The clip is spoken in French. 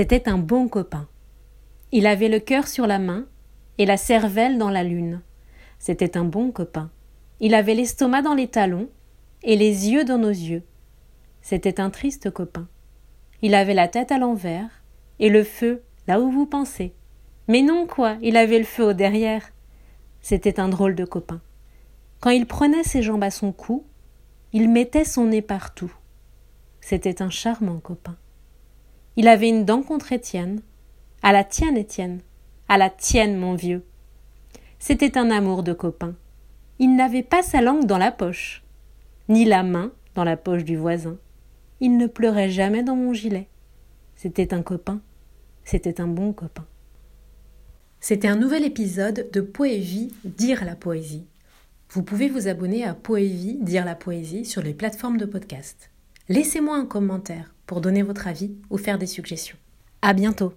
C'était un bon copain. Il avait le cœur sur la main et la cervelle dans la lune. C'était un bon copain. Il avait l'estomac dans les talons et les yeux dans nos yeux. C'était un triste copain. Il avait la tête à l'envers et le feu là où vous pensez. Mais non quoi, il avait le feu au derrière. C'était un drôle de copain. Quand il prenait ses jambes à son cou, il mettait son nez partout. C'était un charmant copain. Il avait une dent contre Étienne. À la tienne, Étienne. À la tienne, mon vieux. C'était un amour de copain. Il n'avait pas sa langue dans la poche, ni la main dans la poche du voisin. Il ne pleurait jamais dans mon gilet. C'était un copain. C'était un bon copain. C'était un nouvel épisode de Poévie Dire la poésie. Vous pouvez vous abonner à Poévie Dire la poésie sur les plateformes de podcast. Laissez-moi un commentaire pour donner votre avis ou faire des suggestions. À bientôt!